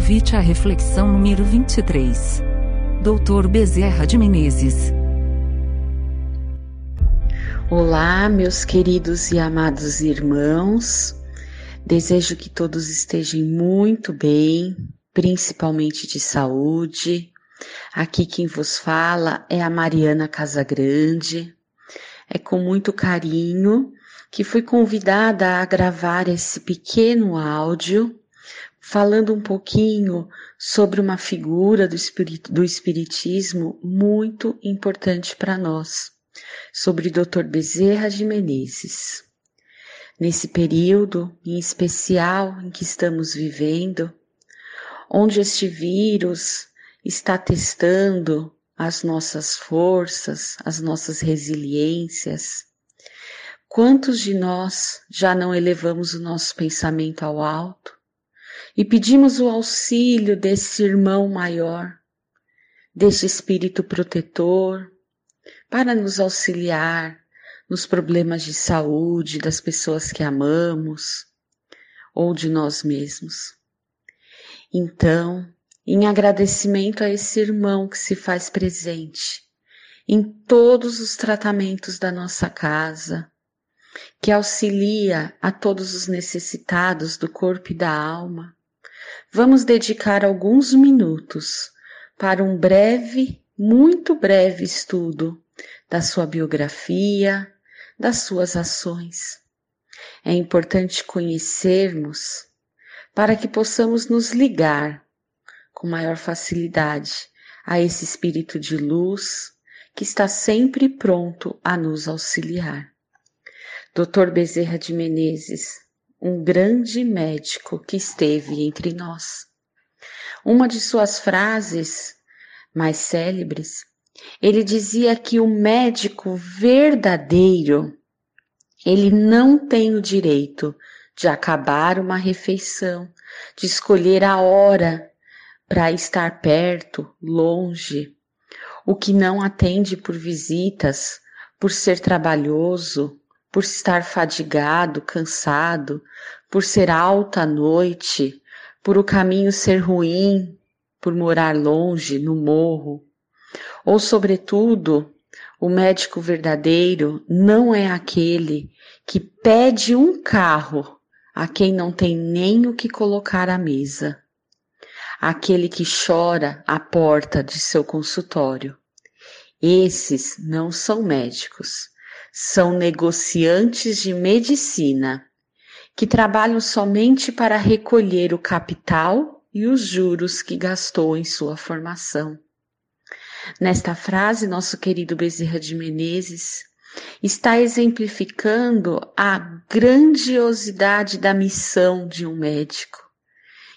Convite à reflexão número 23. Doutor Bezerra de Menezes. Olá, meus queridos e amados irmãos. Desejo que todos estejam muito bem, principalmente de saúde. Aqui quem vos fala é a Mariana Casagrande. É com muito carinho que fui convidada a gravar esse pequeno áudio falando um pouquinho sobre uma figura do, espirit do Espiritismo muito importante para nós, sobre Dr. Bezerra de Menezes. Nesse período, em especial em que estamos vivendo, onde este vírus está testando as nossas forças, as nossas resiliências, Quantos de nós já não elevamos o nosso pensamento ao alto e pedimos o auxílio desse irmão maior, desse espírito protetor, para nos auxiliar nos problemas de saúde das pessoas que amamos ou de nós mesmos? Então, em agradecimento a esse irmão que se faz presente em todos os tratamentos da nossa casa, que auxilia a todos os necessitados do corpo e da alma, vamos dedicar alguns minutos para um breve, muito breve estudo da sua biografia, das suas ações. É importante conhecermos para que possamos nos ligar com maior facilidade a esse espírito de luz que está sempre pronto a nos auxiliar. Dr. Bezerra de Menezes, um grande médico que esteve entre nós. Uma de suas frases mais célebres, ele dizia que o médico verdadeiro, ele não tem o direito de acabar uma refeição, de escolher a hora para estar perto, longe, o que não atende por visitas, por ser trabalhoso, por estar fadigado, cansado, por ser alta noite, por o caminho ser ruim, por morar longe, no morro. Ou, sobretudo, o médico verdadeiro não é aquele que pede um carro a quem não tem nem o que colocar à mesa. Aquele que chora à porta de seu consultório. Esses não são médicos são negociantes de medicina que trabalham somente para recolher o capital e os juros que gastou em sua formação. Nesta frase, nosso querido Bezerra de Menezes está exemplificando a grandiosidade da missão de um médico,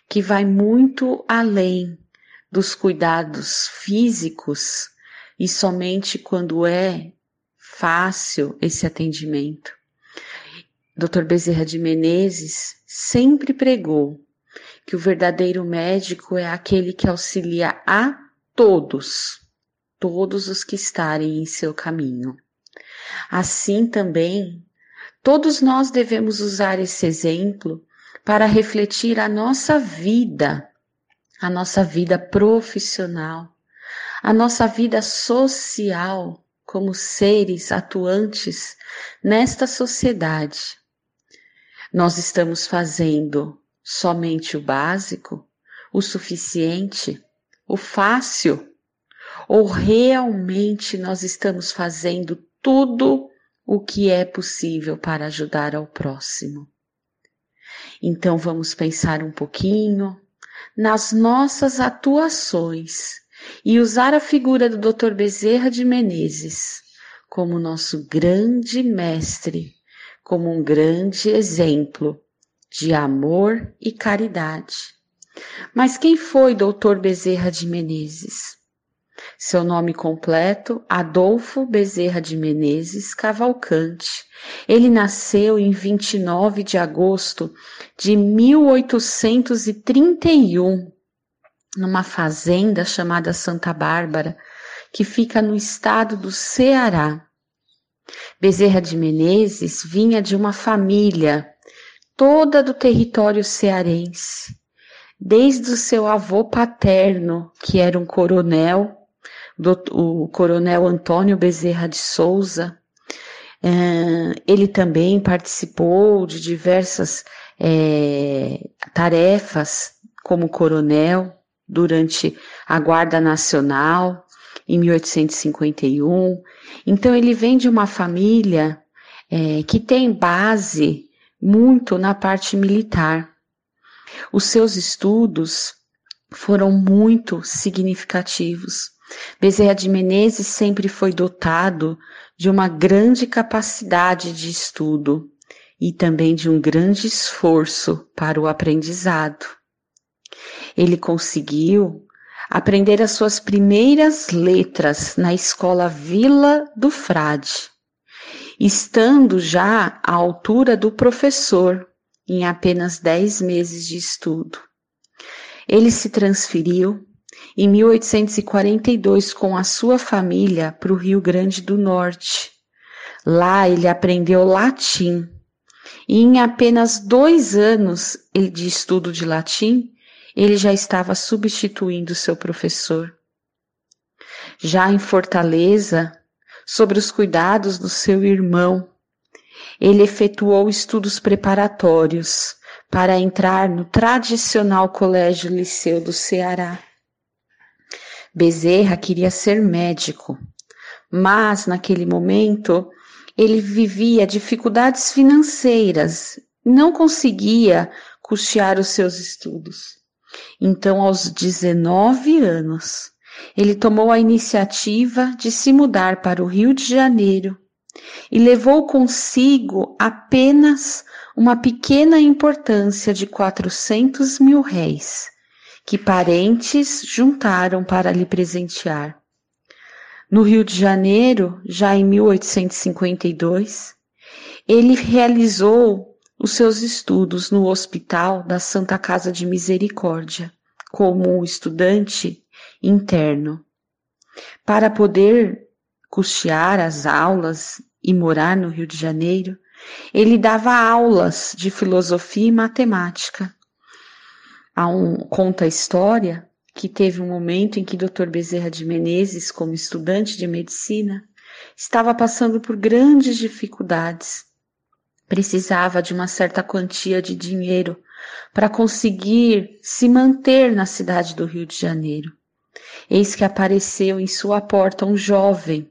que vai muito além dos cuidados físicos e somente quando é fácil esse atendimento. Dr. Bezerra de Menezes sempre pregou que o verdadeiro médico é aquele que auxilia a todos, todos os que estarem em seu caminho. Assim também, todos nós devemos usar esse exemplo para refletir a nossa vida, a nossa vida profissional, a nossa vida social, como seres atuantes nesta sociedade. Nós estamos fazendo somente o básico, o suficiente, o fácil? Ou realmente nós estamos fazendo tudo o que é possível para ajudar ao próximo? Então vamos pensar um pouquinho nas nossas atuações e usar a figura do Dr. Bezerra de Menezes como nosso grande mestre, como um grande exemplo de amor e caridade. Mas quem foi Dr. Bezerra de Menezes? Seu nome completo, Adolfo Bezerra de Menezes Cavalcante. Ele nasceu em 29 de agosto de 1831 numa fazenda chamada Santa Bárbara, que fica no estado do Ceará. Bezerra de Menezes vinha de uma família toda do território cearense, desde o seu avô paterno, que era um coronel, o coronel Antônio Bezerra de Souza. É, ele também participou de diversas é, tarefas como coronel durante a Guarda Nacional em 1851. Então ele vem de uma família é, que tem base muito na parte militar. Os seus estudos foram muito significativos. Bezerra de Menezes sempre foi dotado de uma grande capacidade de estudo e também de um grande esforço para o aprendizado. Ele conseguiu aprender as suas primeiras letras na escola Vila do Frade, estando já à altura do professor em apenas dez meses de estudo. Ele se transferiu em 1842 com a sua família para o Rio Grande do Norte. Lá ele aprendeu latim e em apenas dois anos de estudo de latim, ele já estava substituindo seu professor. Já em Fortaleza, sobre os cuidados do seu irmão, ele efetuou estudos preparatórios para entrar no tradicional Colégio Liceu do Ceará. Bezerra queria ser médico, mas naquele momento ele vivia dificuldades financeiras, não conseguia custear os seus estudos. Então, aos 19 anos, ele tomou a iniciativa de se mudar para o Rio de Janeiro e levou consigo apenas uma pequena importância de 400 mil réis, que parentes juntaram para lhe presentear. No Rio de Janeiro, já em 1852, ele realizou os seus estudos no Hospital da Santa Casa de Misericórdia, como estudante interno. Para poder custear as aulas e morar no Rio de Janeiro, ele dava aulas de filosofia e matemática. Há um, conta a história que teve um momento em que Dr. Bezerra de Menezes, como estudante de medicina, estava passando por grandes dificuldades. Precisava de uma certa quantia de dinheiro para conseguir se manter na cidade do Rio de Janeiro. Eis que apareceu em sua porta um jovem,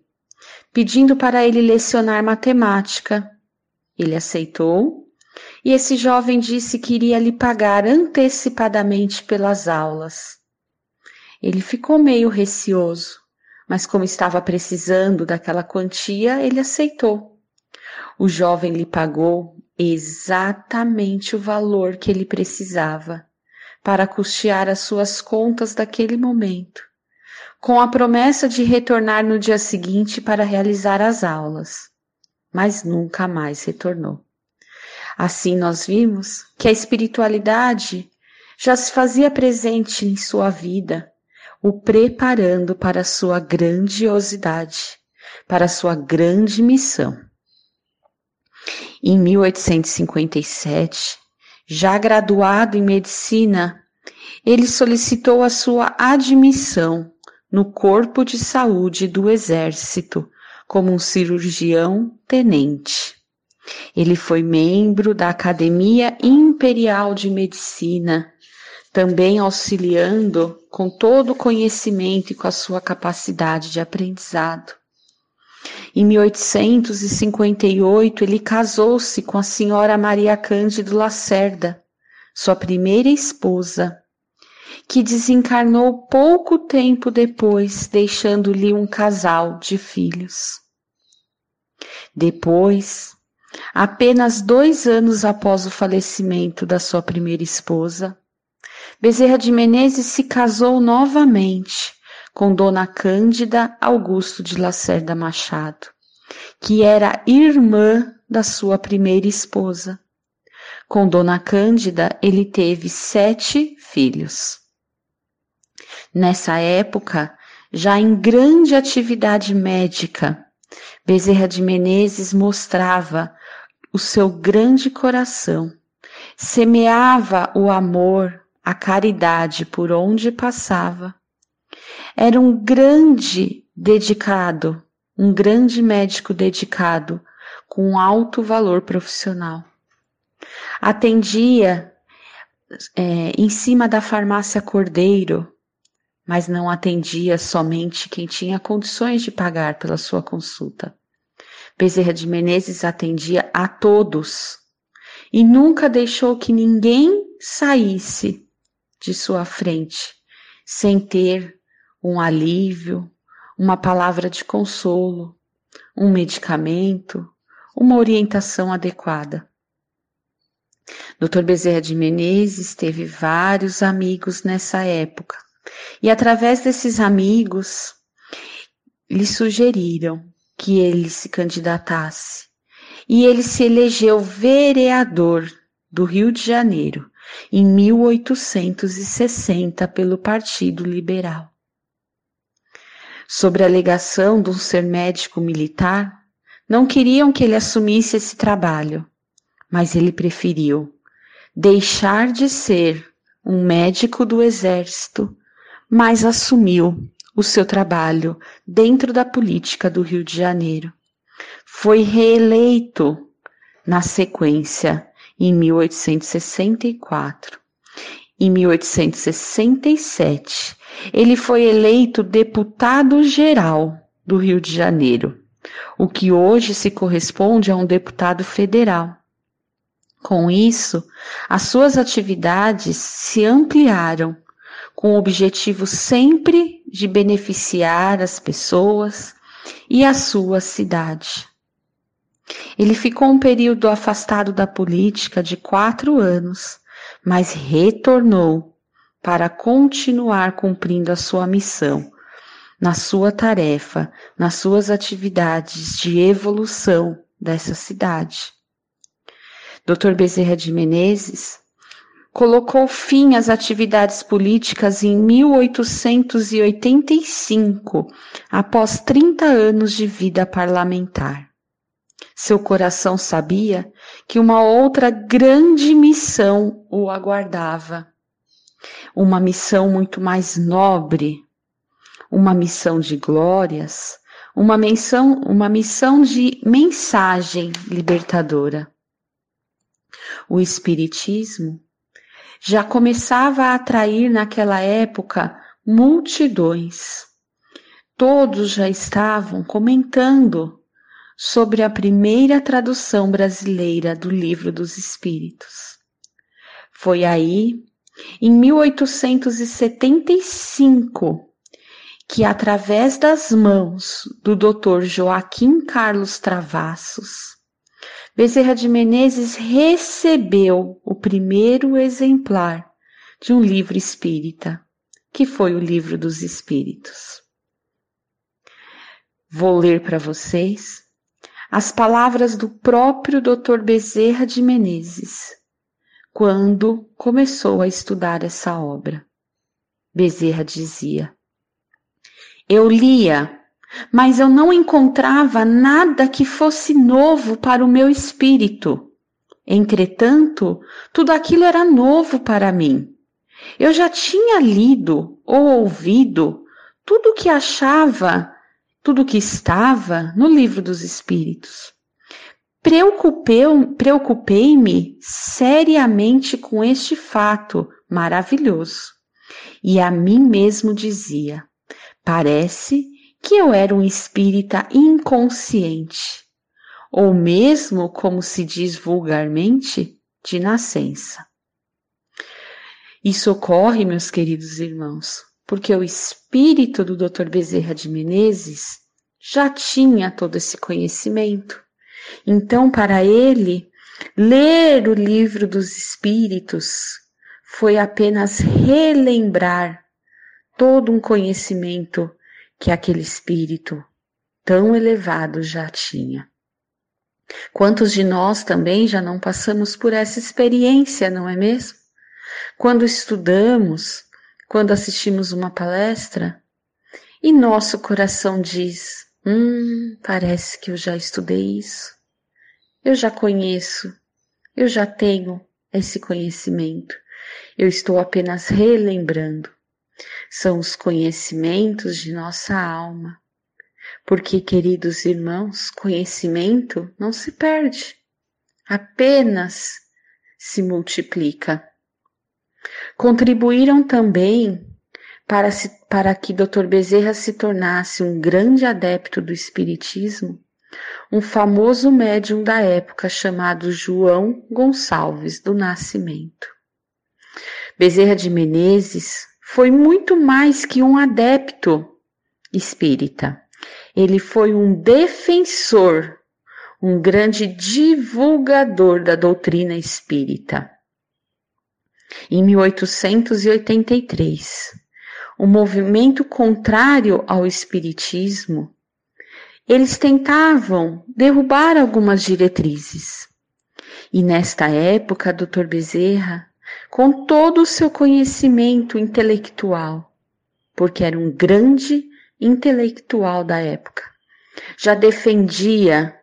pedindo para ele lecionar matemática. Ele aceitou e esse jovem disse que iria lhe pagar antecipadamente pelas aulas. Ele ficou meio receoso, mas como estava precisando daquela quantia, ele aceitou. O jovem lhe pagou exatamente o valor que ele precisava para custear as suas contas daquele momento, com a promessa de retornar no dia seguinte para realizar as aulas. Mas nunca mais retornou. Assim nós vimos que a espiritualidade já se fazia presente em sua vida o preparando para sua grandiosidade, para sua grande missão. Em 1857, já graduado em medicina, ele solicitou a sua admissão no Corpo de Saúde do Exército como um cirurgião tenente. Ele foi membro da Academia Imperial de Medicina também auxiliando com todo o conhecimento e com a sua capacidade de aprendizado. Em 1858, ele casou-se com a senhora Maria Cândido Lacerda, sua primeira esposa, que desencarnou pouco tempo depois, deixando-lhe um casal de filhos. Depois, apenas dois anos após o falecimento da sua primeira esposa, Bezerra de Menezes se casou novamente com Dona Cândida Augusto de Lacerda Machado, que era irmã da sua primeira esposa. Com Dona Cândida, ele teve sete filhos. Nessa época, já em grande atividade médica, Bezerra de Menezes mostrava o seu grande coração, semeava o amor, a caridade por onde passava. Era um grande dedicado, um grande médico dedicado, com alto valor profissional. Atendia é, em cima da farmácia Cordeiro, mas não atendia somente quem tinha condições de pagar pela sua consulta. Bezerra de Menezes atendia a todos e nunca deixou que ninguém saísse de sua frente sem ter um alívio, uma palavra de consolo, um medicamento, uma orientação adequada. Dr. Bezerra de Menezes teve vários amigos nessa época e, através desses amigos, lhe sugeriram que ele se candidatasse. E ele se elegeu vereador do Rio de Janeiro em 1860 pelo Partido Liberal. Sobre a alegação de um ser médico militar, não queriam que ele assumisse esse trabalho, mas ele preferiu deixar de ser um médico do exército, mas assumiu o seu trabalho dentro da política do Rio de Janeiro. Foi reeleito na sequência em 1864. Em 1867, ele foi eleito deputado geral do Rio de Janeiro, o que hoje se corresponde a um deputado federal. Com isso, as suas atividades se ampliaram com o objetivo sempre de beneficiar as pessoas e a sua cidade. Ele ficou um período afastado da política de quatro anos, mas retornou para continuar cumprindo a sua missão, na sua tarefa, nas suas atividades de evolução dessa cidade. Dr. Bezerra de Menezes colocou fim às atividades políticas em 1885, após 30 anos de vida parlamentar. Seu coração sabia que uma outra grande missão o aguardava. Uma missão muito mais nobre, uma missão de glórias, uma missão, uma missão de mensagem libertadora. O Espiritismo já começava a atrair naquela época multidões. Todos já estavam comentando sobre a primeira tradução brasileira do Livro dos Espíritos. Foi aí, em 1875, que através das mãos do Dr. Joaquim Carlos Travassos, Bezerra de Menezes recebeu o primeiro exemplar de um livro espírita, que foi o Livro dos Espíritos. Vou ler para vocês as palavras do próprio Dr. Bezerra de Menezes, quando começou a estudar essa obra. Bezerra dizia: Eu lia mas eu não encontrava nada que fosse novo para o meu espírito. Entretanto, tudo aquilo era novo para mim. Eu já tinha lido ou ouvido tudo o que achava, tudo o que estava no livro dos Espíritos. Preocupei-me preocupei seriamente com este fato maravilhoso e a mim mesmo dizia: parece que eu era um espírita inconsciente, ou mesmo, como se diz vulgarmente, de nascença. Isso ocorre, meus queridos irmãos, porque o espírito do Dr. Bezerra de Menezes já tinha todo esse conhecimento. Então, para ele, ler o livro dos espíritos foi apenas relembrar todo um conhecimento que aquele espírito tão elevado já tinha. Quantos de nós também já não passamos por essa experiência, não é mesmo? Quando estudamos, quando assistimos uma palestra, e nosso coração diz: Hum, parece que eu já estudei isso, eu já conheço, eu já tenho esse conhecimento. Eu estou apenas relembrando. São os conhecimentos de nossa alma. Porque, queridos irmãos, conhecimento não se perde, apenas se multiplica. Contribuíram também para, se, para que Dr. Bezerra se tornasse um grande adepto do Espiritismo, um famoso médium da época chamado João Gonçalves do Nascimento. Bezerra de Menezes foi muito mais que um adepto espírita. Ele foi um defensor, um grande divulgador da doutrina espírita. Em 1883, o movimento contrário ao espiritismo, eles tentavam derrubar algumas diretrizes. E nesta época, Dr. Bezerra, com todo o seu conhecimento intelectual, porque era um grande intelectual da época, já defendia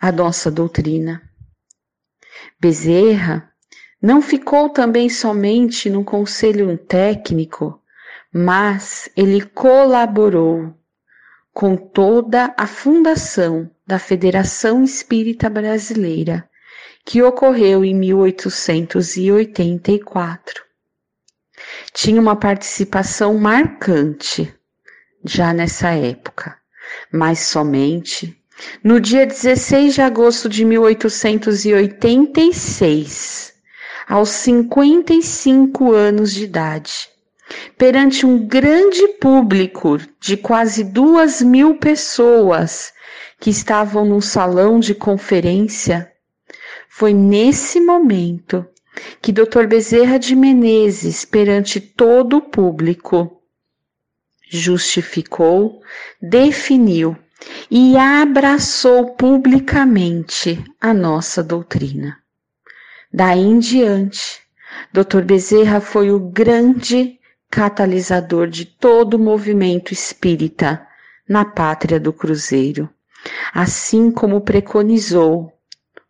a nossa doutrina. Bezerra não ficou também somente no conselho técnico, mas ele colaborou com toda a fundação da Federação Espírita Brasileira, que ocorreu em 1884. Tinha uma participação marcante já nessa época, mas somente no dia 16 de agosto de 1886 aos 55 anos de idade, perante um grande público de quase duas mil pessoas que estavam num salão de conferência, foi nesse momento que Dr. Bezerra de Menezes, perante todo o público, justificou, definiu e abraçou publicamente a nossa doutrina. Daí em diante, Dr. Bezerra foi o grande catalisador de todo o movimento espírita na pátria do Cruzeiro, assim como preconizou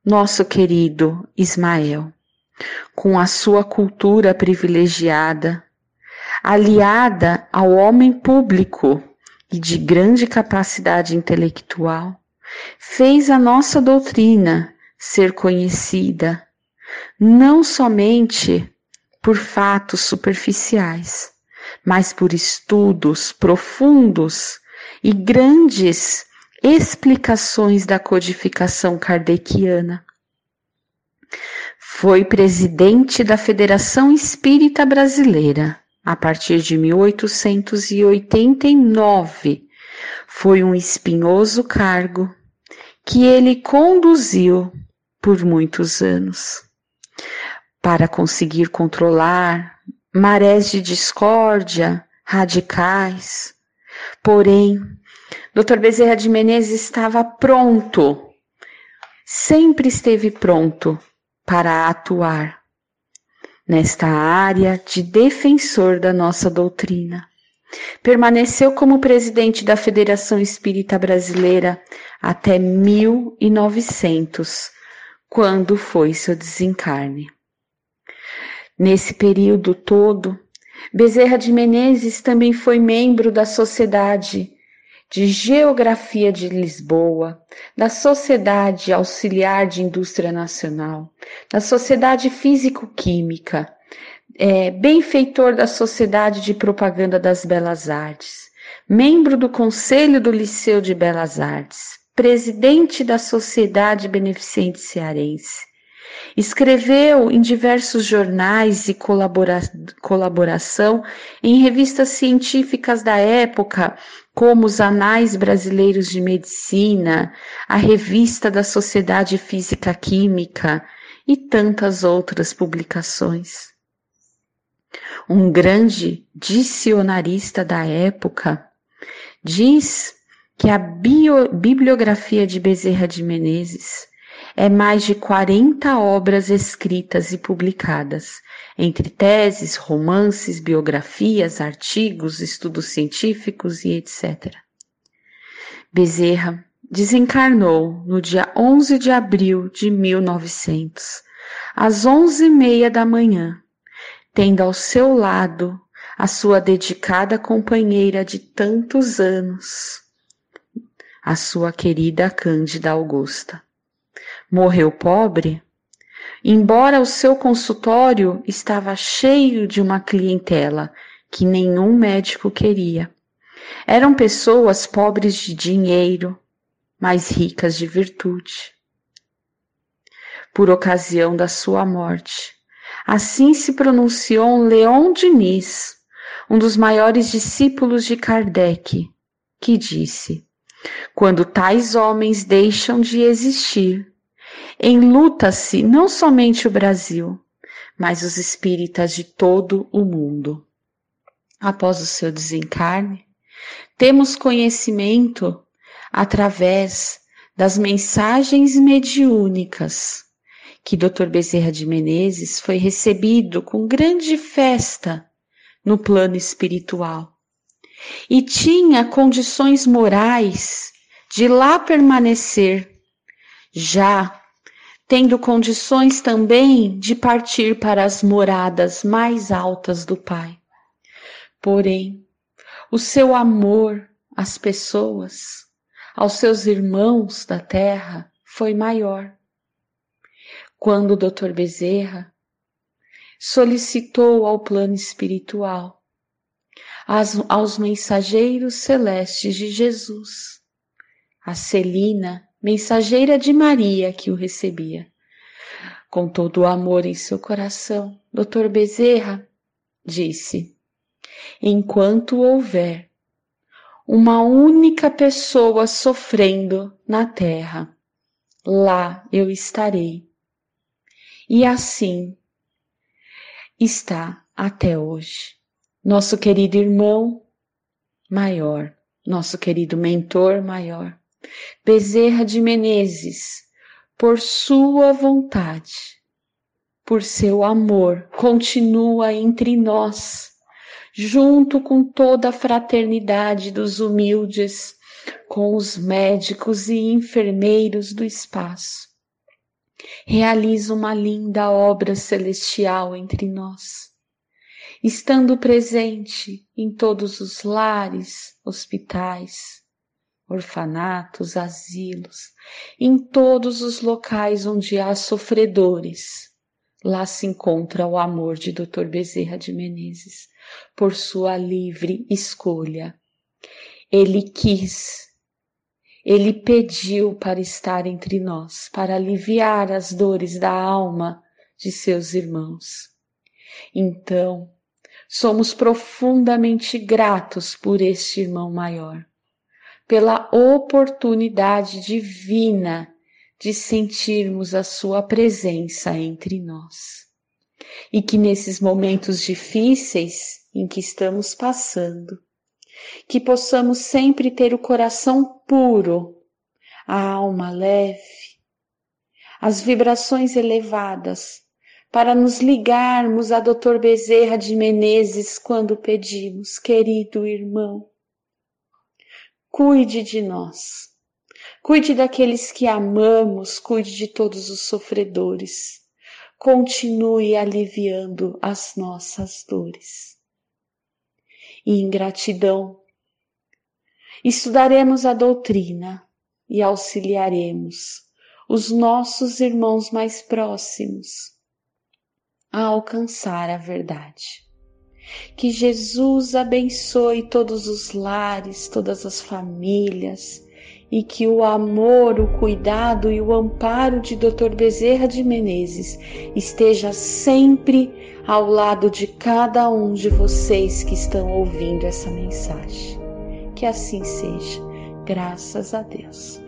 nosso querido Ismael, com a sua cultura privilegiada, aliada ao homem público e de grande capacidade intelectual, fez a nossa doutrina ser conhecida não somente por fatos superficiais, mas por estudos profundos e grandes explicações da codificação kardeciana. Foi presidente da Federação Espírita Brasileira a partir de 1889. Foi um espinhoso cargo que ele conduziu por muitos anos para conseguir controlar marés de discórdia radicais. Porém, Dr. Bezerra de Menezes estava pronto, sempre esteve pronto para atuar nesta área de defensor da nossa doutrina. Permaneceu como presidente da Federação Espírita Brasileira até 1900, quando foi seu desencarne. Nesse período todo, Bezerra de Menezes também foi membro da Sociedade de Geografia de Lisboa, da Sociedade Auxiliar de Indústria Nacional, da Sociedade Físico-Química, é, benfeitor da Sociedade de Propaganda das Belas Artes, membro do Conselho do Liceu de Belas Artes, presidente da Sociedade Beneficente Cearense, Escreveu em diversos jornais e colabora colaboração em revistas científicas da época, como os Anais Brasileiros de Medicina, a Revista da Sociedade Física Química e tantas outras publicações. Um grande dicionarista da época diz que a bibliografia de Bezerra de Menezes é mais de 40 obras escritas e publicadas, entre teses, romances, biografias, artigos, estudos científicos e etc. Bezerra desencarnou no dia 11 de abril de 1900, às 11h30 da manhã, tendo ao seu lado a sua dedicada companheira de tantos anos, a sua querida Cândida Augusta. Morreu pobre? Embora o seu consultório estava cheio de uma clientela que nenhum médico queria. Eram pessoas pobres de dinheiro, mas ricas de virtude. Por ocasião da sua morte, assim se pronunciou Leon Diniz, um dos maiores discípulos de Kardec, que disse: Quando tais homens deixam de existir, enluta-se não somente o Brasil, mas os espíritas de todo o mundo. Após o seu desencarne, temos conhecimento através das mensagens mediúnicas que Dr. Bezerra de Menezes foi recebido com grande festa no plano espiritual e tinha condições morais de lá permanecer, já tendo condições também de partir para as moradas mais altas do Pai. Porém, o seu amor às pessoas, aos seus irmãos da terra, foi maior. Quando o Dr. Bezerra solicitou ao plano espiritual, aos mensageiros celestes de Jesus, a Celina, mensageira de Maria que o recebia. Com todo o amor em seu coração, Dr. Bezerra disse: Enquanto houver uma única pessoa sofrendo na terra, lá eu estarei. E assim está até hoje. Nosso querido irmão maior, nosso querido mentor maior, Bezerra de Menezes, por sua vontade, por seu amor, continua entre nós, junto com toda a fraternidade dos humildes, com os médicos e enfermeiros do espaço. Realiza uma linda obra celestial entre nós, estando presente em todos os lares, hospitais, orfanatos, asilos, em todos os locais onde há sofredores. Lá se encontra o amor de Dr. Bezerra de Menezes, por sua livre escolha. Ele quis ele pediu para estar entre nós, para aliviar as dores da alma de seus irmãos. Então, somos profundamente gratos por este irmão maior, pela oportunidade divina de sentirmos a sua presença entre nós. E que nesses momentos difíceis em que estamos passando, que possamos sempre ter o coração puro, a alma leve, as vibrações elevadas, para nos ligarmos a Dr. Bezerra de Menezes quando pedimos, querido irmão, cuide de nós, cuide daqueles que amamos, cuide de todos os sofredores, continue aliviando as nossas dores e em gratidão. Estudaremos a doutrina e auxiliaremos os nossos irmãos mais próximos a alcançar a verdade. Que Jesus abençoe todos os lares, todas as famílias e que o amor, o cuidado e o amparo de Dr. Bezerra de Menezes esteja sempre ao lado de cada um de vocês que estão ouvindo essa mensagem. Que assim seja, graças a Deus.